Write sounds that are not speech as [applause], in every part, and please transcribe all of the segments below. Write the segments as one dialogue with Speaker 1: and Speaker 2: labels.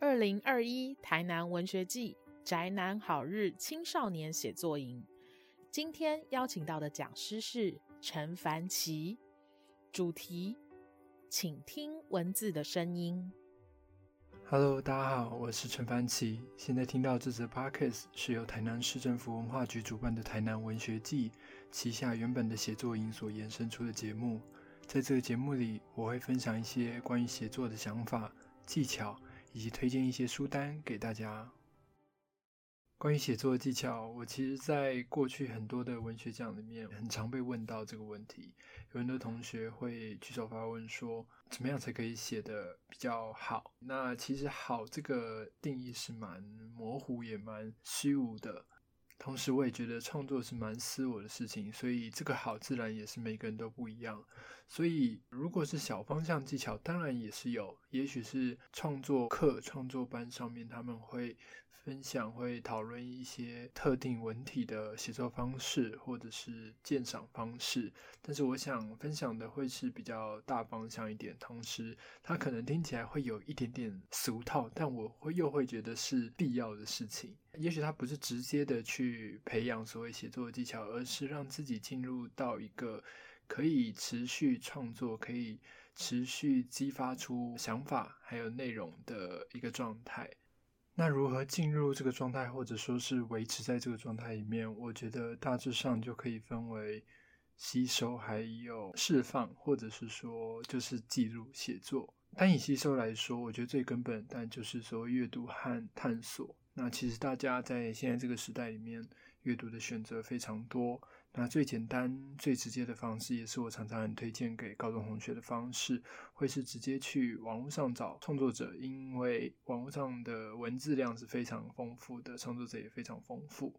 Speaker 1: 二零二一台南文学季宅男好日青少年写作营，今天邀请到的讲师是陈凡奇，主题，请听文字的声音。
Speaker 2: Hello，大家好，我是陈凡奇。现在听到这则 Podcast 是由台南市政府文化局主办的台南文学季旗下原本的写作营所延伸出的节目。在这个节目里，我会分享一些关于写作的想法、技巧。以及推荐一些书单给大家。关于写作的技巧，我其实在过去很多的文学奖里面，很常被问到这个问题。有很多同学会举手发问说，怎么样才可以写的比较好？那其实好这个定义是蛮模糊，也蛮虚无的。同时，我也觉得创作是蛮私我的事情，所以这个好自然也是每个人都不一样。所以，如果是小方向技巧，当然也是有，也许是创作课、创作班上面他们会。分享会讨论一些特定文体的写作方式，或者是鉴赏方式。但是我想分享的会是比较大方向一点，同时它可能听起来会有一点点俗套，但我会又会觉得是必要的事情。也许它不是直接的去培养所谓写作技巧，而是让自己进入到一个可以持续创作、可以持续激发出想法还有内容的一个状态。那如何进入这个状态，或者说是维持在这个状态里面？我觉得大致上就可以分为吸收，还有释放，或者是说就是记录写作。单以吸收来说，我觉得最根本，但就是说阅读和探索。那其实大家在现在这个时代里面，阅读的选择非常多。那最简单、最直接的方式，也是我常常很推荐给高中同学的方式，会是直接去网络上找创作者，因为网络上的文字量是非常丰富的，创作者也非常丰富。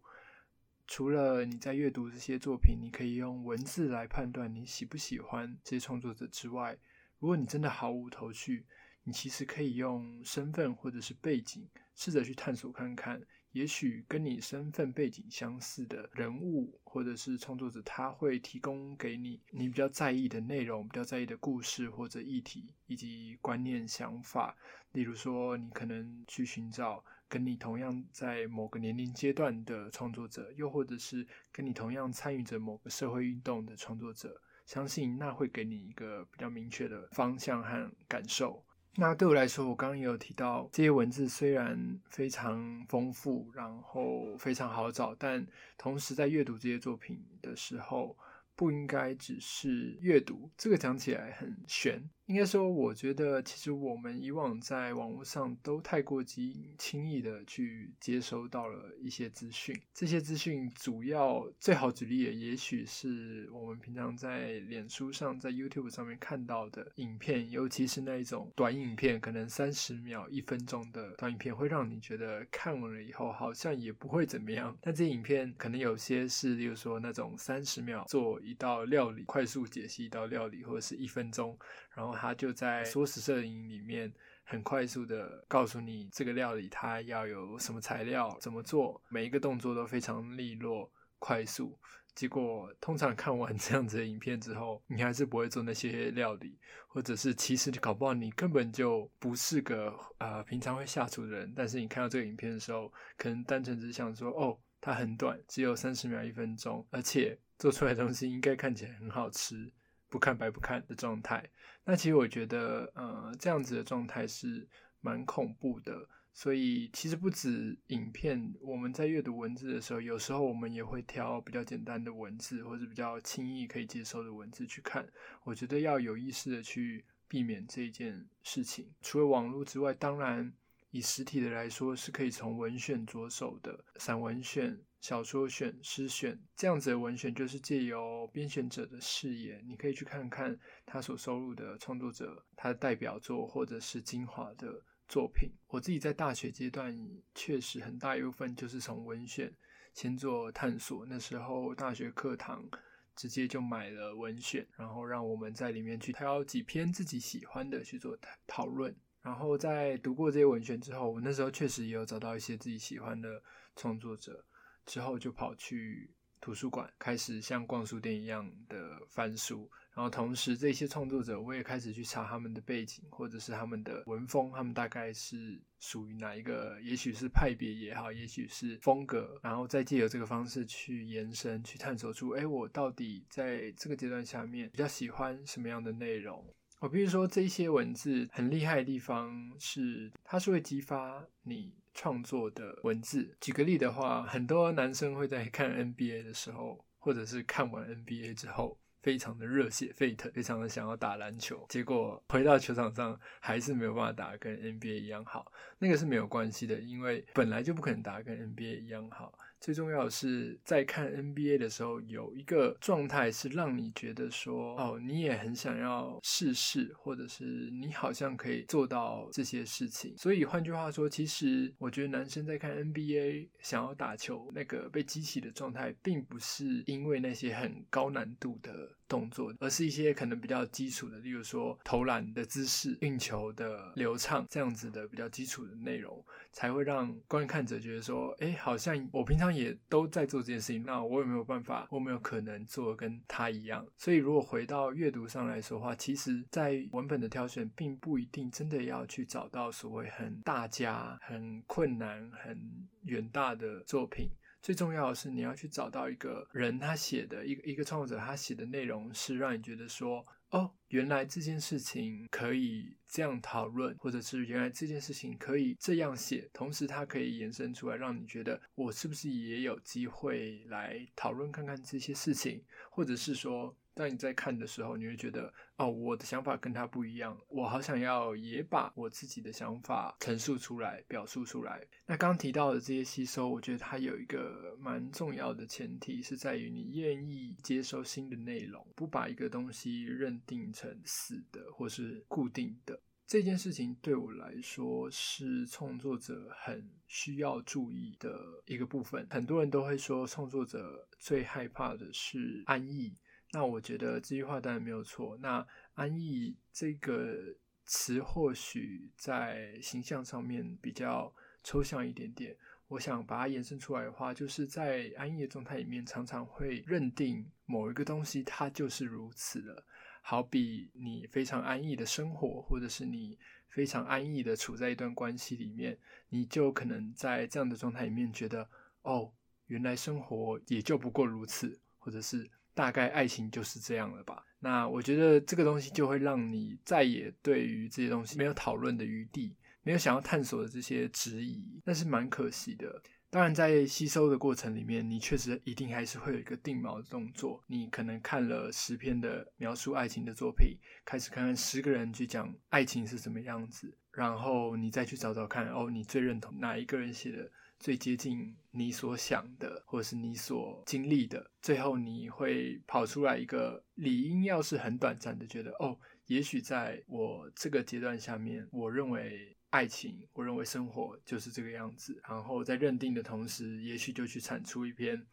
Speaker 2: 除了你在阅读这些作品，你可以用文字来判断你喜不喜欢这些创作者之外，如果你真的毫无头绪，你其实可以用身份或者是背景，试着去探索看看。也许跟你身份背景相似的人物，或者是创作者，他会提供给你你比较在意的内容、比较在意的故事或者议题以及观念想法。例如说，你可能去寻找跟你同样在某个年龄阶段的创作者，又或者是跟你同样参与着某个社会运动的创作者，相信那会给你一个比较明确的方向和感受。那对我来说，我刚刚也有提到，这些文字虽然非常丰富，然后非常好找，但同时在阅读这些作品的时候，不应该只是阅读。这个讲起来很玄。应该说，我觉得其实我们以往在网络上都太过轻轻易的去接收到了一些资讯。这些资讯主要最好举例，也许是我们平常在脸书上、在 YouTube 上面看到的影片，尤其是那一种短影片，可能三十秒、一分钟的短影片，会让你觉得看完了以后好像也不会怎么样。但这影片可能有些是，例如说那种三十秒做一道料理，快速解析一道料理，或者是一分钟。然后他就在缩时摄影里面很快速的告诉你这个料理它要有什么材料怎么做，每一个动作都非常利落快速。结果通常看完这样子的影片之后，你还是不会做那些料理，或者是其实搞不好你根本就不是个呃平常会下厨的人，但是你看到这个影片的时候，可能单纯只想说哦，它很短，只有三十秒一分钟，而且做出来的东西应该看起来很好吃。不看白不看的状态，那其实我觉得，呃，这样子的状态是蛮恐怖的。所以其实不止影片，我们在阅读文字的时候，有时候我们也会挑比较简单的文字，或者比较轻易可以接受的文字去看。我觉得要有意识的去避免这一件事情。除了网络之外，当然以实体的来说，是可以从文选着手的，散文选。小说选、诗选这样子的文选，就是借由编选者的视野，你可以去看看他所收录的创作者他的代表作或者是精华的作品。我自己在大学阶段，确实很大一部分就是从文选先做探索。那时候大学课堂直接就买了文选，然后让我们在里面去挑几篇自己喜欢的去做讨论。然后在读过这些文选之后，我那时候确实也有找到一些自己喜欢的创作者。之后就跑去图书馆，开始像逛书店一样的翻书。然后同时，这些创作者我也开始去查他们的背景，或者是他们的文风，他们大概是属于哪一个？也许是派别也好，也许是风格。然后再借由这个方式去延伸，去探索出，哎，我到底在这个阶段下面比较喜欢什么样的内容？我比如说，这些文字很厉害的地方是，它是会激发你创作的文字。举个例的话，很多男生会在看 NBA 的时候，或者是看完 NBA 之后。非常的热血沸腾，非常的想要打篮球，结果回到球场上还是没有办法打跟 NBA 一样好。那个是没有关系的，因为本来就不可能打跟 NBA 一样好。最重要的是，在看 NBA 的时候，有一个状态是让你觉得说，哦，你也很想要试试，或者是你好像可以做到这些事情。所以换句话说，其实我觉得男生在看 NBA 想要打球那个被激起的状态，并不是因为那些很高难度的。动作，而是一些可能比较基础的，例如说投篮的姿势、运球的流畅这样子的比较基础的内容，才会让观看者觉得说，哎，好像我平常也都在做这件事情，那我有没有办法，我没有可能做跟他一样？所以如果回到阅读上来说的话，其实在文本的挑选，并不一定真的要去找到所谓很大家、很困难、很远大的作品。最重要的是，你要去找到一个人，他写的一个一个创作者，他写的内容是让你觉得说，哦，原来这件事情可以这样讨论，或者是原来这件事情可以这样写，同时它可以延伸出来，让你觉得我是不是也有机会来讨论看看这些事情，或者是说。当你在看的时候，你会觉得哦，我的想法跟他不一样，我好想要也把我自己的想法陈述出来、表述出来。那刚提到的这些吸收，我觉得它有一个蛮重要的前提，是在于你愿意接受新的内容，不把一个东西认定成死的或是固定的。这件事情对我来说是创作者很需要注意的一个部分。很多人都会说，创作者最害怕的是安逸。那我觉得这句话当然没有错。那安逸这个词或许在形象上面比较抽象一点点。我想把它延伸出来的话，就是在安逸的状态里面，常常会认定某一个东西它就是如此了。好比你非常安逸的生活，或者是你非常安逸的处在一段关系里面，你就可能在这样的状态里面觉得，哦，原来生活也就不过如此，或者是。大概爱情就是这样了吧？那我觉得这个东西就会让你再也对于这些东西没有讨论的余地，没有想要探索的这些质疑，那是蛮可惜的。当然，在吸收的过程里面，你确实一定还是会有一个定锚的动作。你可能看了十篇的描述爱情的作品，开始看看十个人去讲爱情是什么样子，然后你再去找找看，哦，你最认同哪一个人写的？最接近你所想的，或是你所经历的，最后你会跑出来一个理应要是很短暂的，觉得哦，也许在我这个阶段下面，我认为爱情，我认为生活就是这个样子。然后在认定的同时，也许就去产出一篇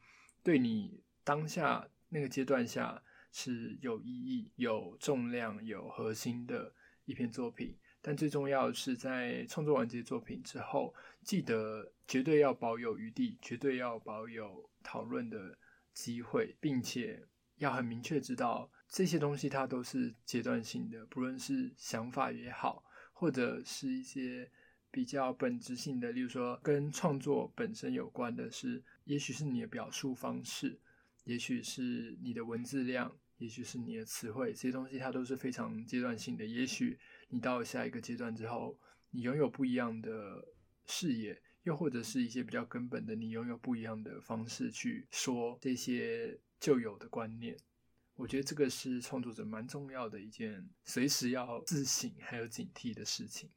Speaker 2: 对你当下那个阶段下是有意义、有重量、有核心的一篇作品。但最重要的是，在创作完这些作品之后，记得绝对要保有余地，绝对要保有讨论的机会，并且要很明确知道这些东西它都是阶段性的，不论是想法也好，或者是一些比较本质性的，例如说跟创作本身有关的是，也许是你的表述方式，也许是你的文字量，也许是你的词汇，这些东西它都是非常阶段性的，也许。你到了下一个阶段之后，你拥有不一样的视野，又或者是一些比较根本的，你拥有不一样的方式去说这些旧有的观念。我觉得这个是创作者蛮重要的一件，随时要自省还有警惕的事情。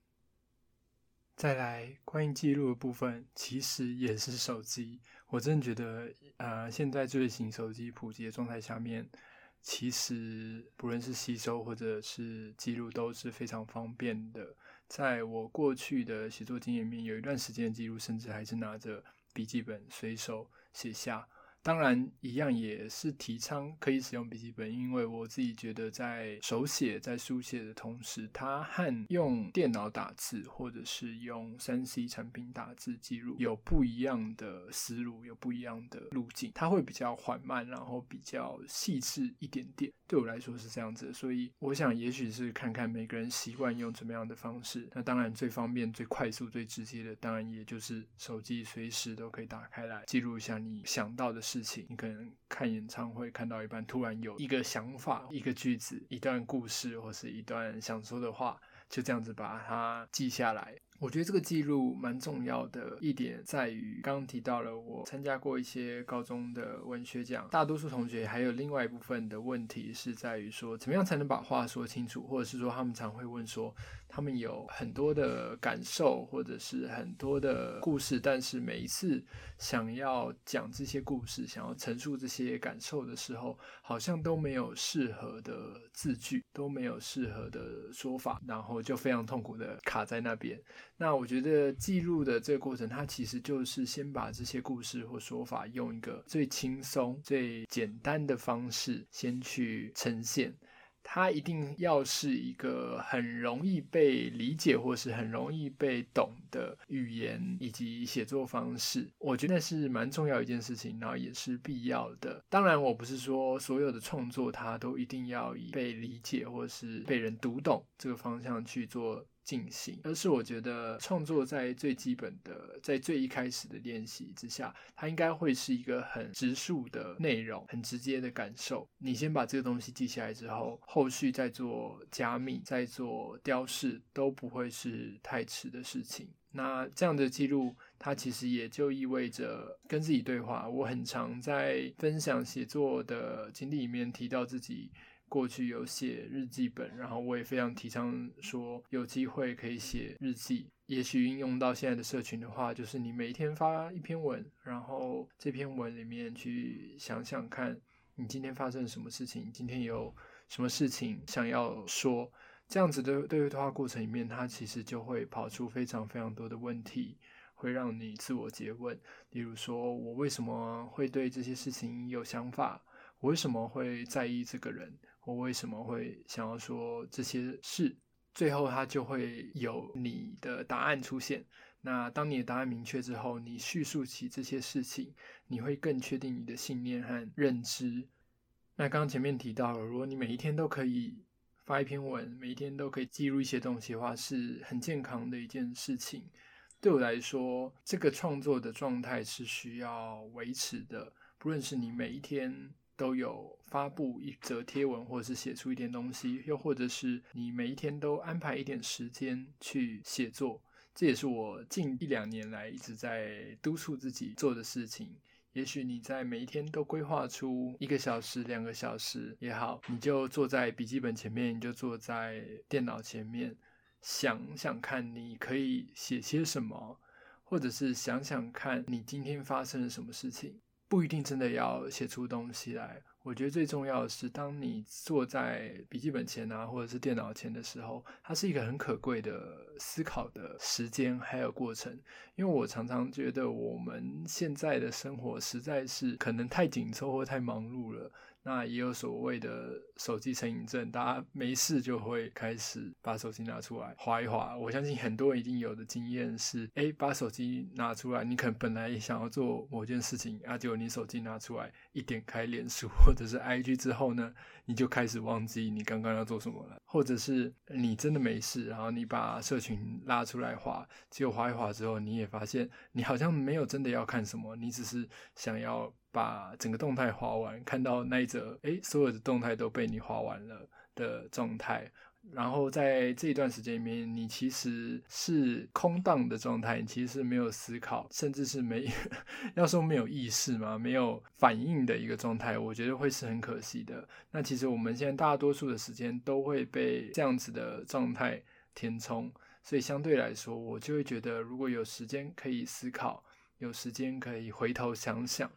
Speaker 2: 再来，关于记录的部分，其实也是手机。我真的觉得，呃，现在智慧型手机普及的状态下面。其实不论是吸收或者是记录都是非常方便的。在我过去的写作经验里面，有一段时间的记录甚至还是拿着笔记本随手写下。当然，一样也是提倡可以使用笔记本，因为我自己觉得在手写、在书写的同时，它和用电脑打字或者是用三 C 产品打字记录有不一样的思路，有不一样的路径。它会比较缓慢，然后比较细致一点点。对我来说是这样子，所以我想，也许是看看每个人习惯用怎么样的方式。那当然，最方便、最快速、最直接的，当然也就是手机，随时都可以打开来记录一下你想到的事。事情，你可能看演唱会看到一半，突然有一个想法、一个句子、一段故事，或是一段想说的话，就这样子把它记下来。我觉得这个记录蛮重要的一点在于，刚刚提到了我参加过一些高中的文学奖，大多数同学还有另外一部分的问题是在于说，怎么样才能把话说清楚，或者是说他们常会问说，他们有很多的感受或者是很多的故事，但是每一次想要讲这些故事，想要陈述这些感受的时候，好像都没有适合的字句，都没有适合的说法，然后就非常痛苦的卡在那边。那我觉得记录的这个过程，它其实就是先把这些故事或说法用一个最轻松、最简单的方式先去呈现。它一定要是一个很容易被理解或是很容易被懂的语言以及写作方式。我觉得是蛮重要一件事情，然后也是必要的。当然，我不是说所有的创作它都一定要以被理解或是被人读懂这个方向去做。进行，而是我觉得创作在最基本的，在最一开始的练习之下，它应该会是一个很直述的内容，很直接的感受。你先把这个东西记下来之后，后续再做加密、再做雕饰，都不会是太迟的事情。那这样的记录，它其实也就意味着跟自己对话。我很常在分享写作的经历里面提到自己。过去有写日记本，然后我也非常提倡说，有机会可以写日记。也许运用到现在的社群的话，就是你每一天发一篇文，然后这篇文里面去想想看，你今天发生了什么事情，今天有什么事情想要说，这样子的对话过程里面，它其实就会跑出非常非常多的问题，会让你自我诘问。例如说，我为什么会对这些事情有想法？我为什么会在意这个人？我为什么会想要说这些事？最后，他就会有你的答案出现。那当你的答案明确之后，你叙述起这些事情，你会更确定你的信念和认知。那刚刚前面提到了，如果你每一天都可以发一篇文，每一天都可以记录一些东西的话，是很健康的一件事情。对我来说，这个创作的状态是需要维持的，不论是你每一天。都有发布一则贴文，或者是写出一点东西，又或者是你每一天都安排一点时间去写作，这也是我近一两年来一直在督促自己做的事情。也许你在每一天都规划出一个小时、两个小时也好，你就坐在笔记本前面，你就坐在电脑前面，想想看你可以写些什么，或者是想想看你今天发生了什么事情。不一定真的要写出东西来。我觉得最重要的是，当你坐在笔记本前啊，或者是电脑前的时候，它是一个很可贵的思考的时间还有过程。因为我常常觉得，我们现在的生活实在是可能太紧凑或太忙碌了。那也有所谓的手机成瘾症，大家没事就会开始把手机拿出来划一划。我相信很多人一定有的经验是：哎，把手机拿出来，你可能本来想要做某件事情，啊，结果你手机拿出来一点开脸书或者是 IG 之后呢，你就开始忘记你刚刚要做什么了，或者是你真的没事，然后你把社群拉出来划，结果划一划之后，你也发现你好像没有真的要看什么，你只是想要。把整个动态划完，看到那一则，哎，所有的动态都被你划完了的状态。然后在这一段时间里面，你其实是空荡的状态，你其实是没有思考，甚至是没 [laughs] 要说没有意识嘛，没有反应的一个状态。我觉得会是很可惜的。那其实我们现在大多数的时间都会被这样子的状态填充，所以相对来说，我就会觉得，如果有时间可以思考，有时间可以回头想想。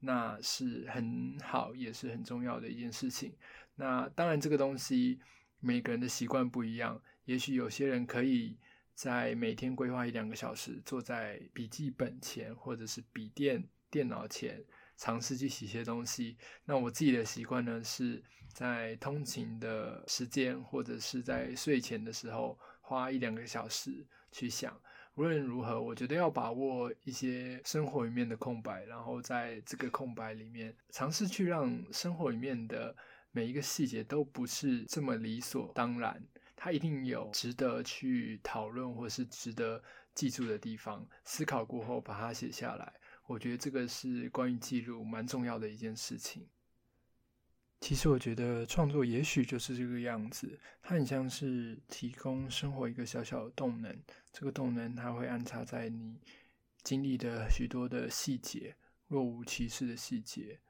Speaker 2: 那是很好，也是很重要的一件事情。那当然，这个东西每个人的习惯不一样。也许有些人可以在每天规划一两个小时，坐在笔记本前或者是笔电电脑前，尝试去写些东西。那我自己的习惯呢，是在通勤的时间或者是在睡前的时候，花一两个小时去想。无论如何，我觉得要把握一些生活里面的空白，然后在这个空白里面，尝试去让生活里面的每一个细节都不是这么理所当然，它一定有值得去讨论或是值得记住的地方。思考过后把它写下来，我觉得这个是关于记录蛮重要的一件事情。其实我觉得创作也许就是这个样子，它很像是提供生活一个小小的动能。这个动能它会安插在你经历的许多的细节，若无其事的细节，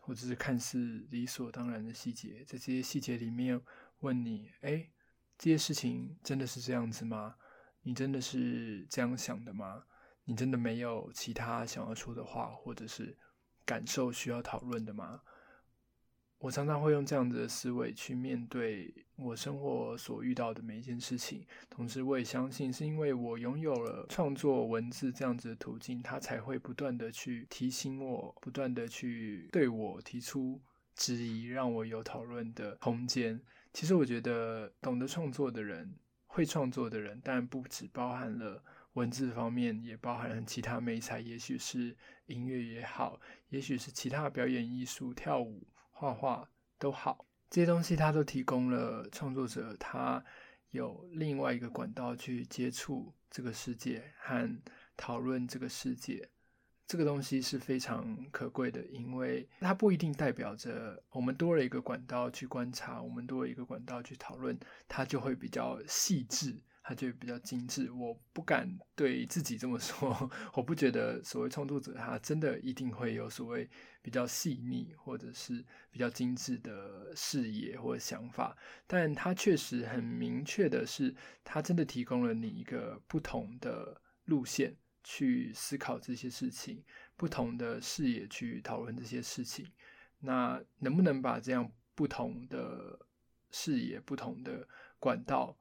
Speaker 2: 或者是看似理所当然的细节，在这些细节里面问你：哎，这些事情真的是这样子吗？你真的是这样想的吗？你真的没有其他想要说的话，或者是感受需要讨论的吗？我常常会用这样子的思维去面对我生活所遇到的每一件事情，同时我也相信，是因为我拥有了创作文字这样子的途径，它才会不断的去提醒我，不断的去对我提出质疑，让我有讨论的空间。其实我觉得，懂得创作的人，会创作的人，但不只包含了文字方面，也包含了其他美材，也许是音乐也好，也许是其他表演艺术、跳舞。画画都好，这些东西它都提供了创作者，他有另外一个管道去接触这个世界和讨论这个世界。这个东西是非常可贵的，因为它不一定代表着我们多了一个管道去观察，我们多了一个管道去讨论，它就会比较细致。他就比较精致，我不敢对自己这么说。我不觉得所谓创作者他真的一定会有所谓比较细腻或者是比较精致的视野或想法，但他确实很明确的是，他真的提供了你一个不同的路线去思考这些事情，不同的视野去讨论这些事情。那能不能把这样不同的视野、不同的管道？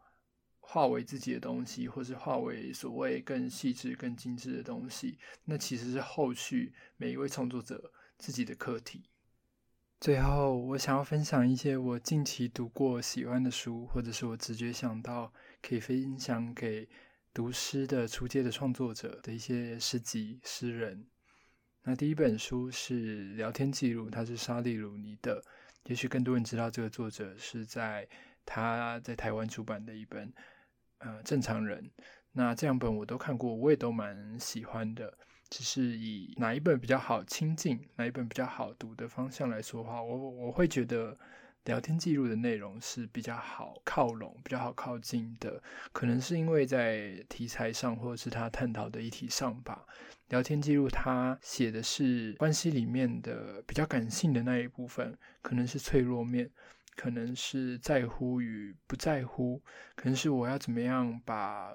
Speaker 2: 化为自己的东西，或是化为所谓更细致、更精致的东西，那其实是后续每一位创作者自己的课题。最后，我想要分享一些我近期读过喜欢的书，或者是我直觉想到可以分享给读诗的初阶的创作者的一些诗集、诗人。那第一本书是聊天记录，它是沙利鲁尼的。也许更多人知道这个作者是在他在台湾出版的一本。呃，正常人，那这两本我都看过，我也都蛮喜欢的。只是以哪一本比较好亲近，哪一本比较好读的方向来说话，我我会觉得聊天记录的内容是比较好靠拢、比较好靠近的。可能是因为在题材上，或者是他探讨的议题上吧。聊天记录他写的是关系里面的比较感性的那一部分，可能是脆弱面。可能是在乎与不在乎，可能是我要怎么样把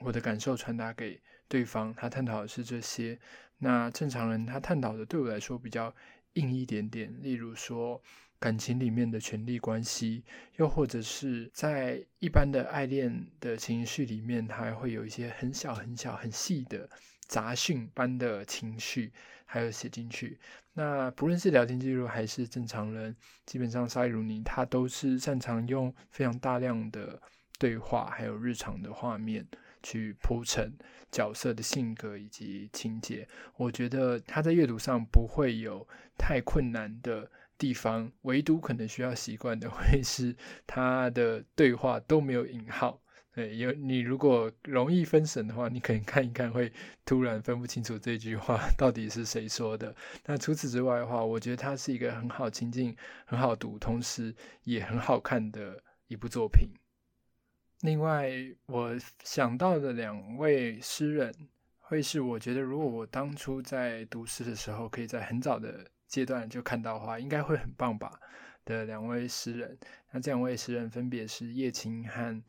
Speaker 2: 我的感受传达给对方。他探讨的是这些。那正常人他探讨的对我来说比较硬一点点，例如说感情里面的权力关系，又或者是在一般的爱恋的情绪里面，它会有一些很小很小很细的杂讯般的情绪，还有写进去。那不论是聊天记录还是正常人，基本上沙伊鲁尼他都是擅长用非常大量的对话，还有日常的画面去铺陈角色的性格以及情节。我觉得他在阅读上不会有太困难的地方，唯独可能需要习惯的会是他的对话都没有引号。对，有你如果容易分神的话，你可能看一看会突然分不清楚这句话 [laughs] 到底是谁说的。那除此之外的话，我觉得它是一个很好亲近、很好读，同时也很好看的一部作品。另外，我想到的两位诗人，会是我觉得如果我当初在读诗的时候，可以在很早的阶段就看到的话，应该会很棒吧。的两位诗人，那这两位诗人分别是叶青和。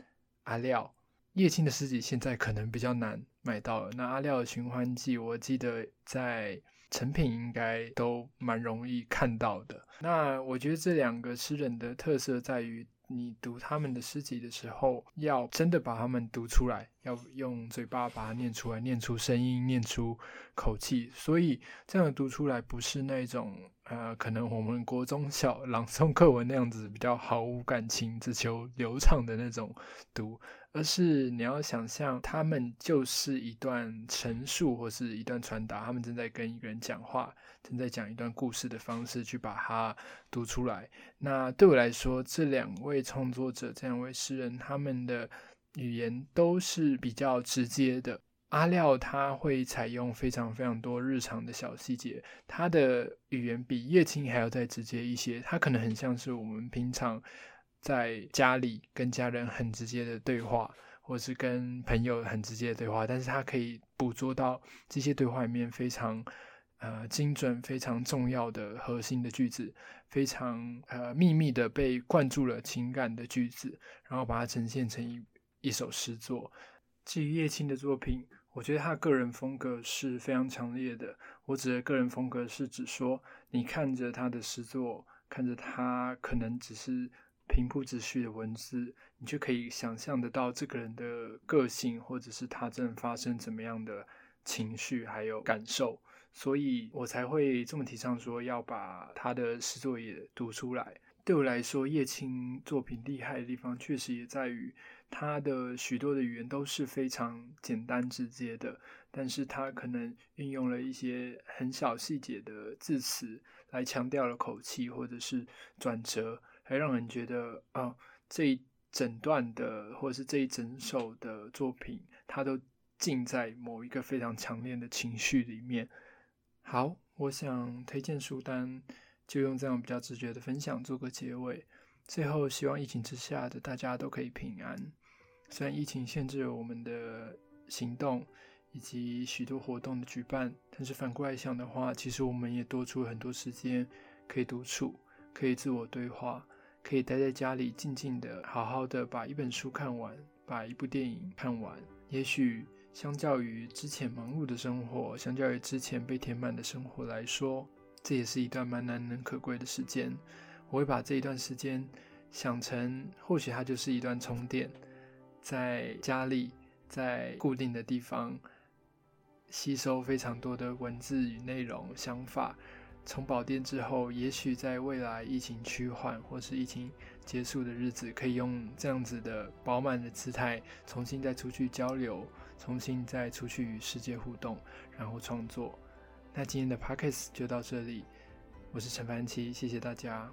Speaker 2: 阿廖叶青的诗集现在可能比较难买到了。那阿廖的寻欢记，我记得在成品应该都蛮容易看到的。那我觉得这两个诗人的特色在于，你读他们的诗集的时候，要真的把他们读出来，要用嘴巴把它念出来，念出声音，念出口气。所以这样读出来，不是那种呃，可能我们国中小朗诵课文那样子比较毫无感情，只求流畅的那种读，而是你要想象他们就是一段陈述或是一段传达，他们正在跟一个人讲话。正在讲一段故事的方式去把它读出来。那对我来说，这两位创作者，这两位诗人，他们的语言都是比较直接的。阿廖他会采用非常非常多日常的小细节，他的语言比叶青还要再直接一些。他可能很像是我们平常在家里跟家人很直接的对话，或是跟朋友很直接的对话，但是他可以捕捉到这些对话里面非常。呃，精准非常重要的核心的句子，非常呃秘密的被灌注了情感的句子，然后把它呈现成一一首诗作。至于叶青的作品，我觉得他个人风格是非常强烈的。我指的个人风格是指说，你看着他的诗作，看着他可能只是平铺直叙的文字，你就可以想象得到这个人的个性，或者是他正发生怎么样的情绪还有感受。所以我才会这么提倡说要把他的诗作也读出来。对我来说，叶青作品厉害的地方，确实也在于他的许多的语言都是非常简单直接的，但是他可能运用了一些很小细节的字词，来强调了口气或者是转折，还让人觉得啊，这一整段的或者是这一整首的作品，它都浸在某一个非常强烈的情绪里面。好，我想推荐书单，就用这样比较直觉的分享做个结尾。最后，希望疫情之下的大家都可以平安。虽然疫情限制了我们的行动以及许多活动的举办，但是反过来想的话，其实我们也多出了很多时间可以独处，可以自我对话，可以待在家里静静的、好好的把一本书看完，把一部电影看完。也许。相较于之前忙碌的生活，相较于之前被填满的生活来说，这也是一段蛮难能可贵的时间。我会把这一段时间想成，或许它就是一段充电，在家里，在固定的地方吸收非常多的文字与内容、想法。从宝殿之后，也许在未来疫情趋缓或是疫情结束的日子，可以用这样子的饱满的姿态，重新再出去交流。重新再出去与世界互动，然后创作。那今天的 p o c k e t 就到这里，我是陈凡奇，谢谢大家。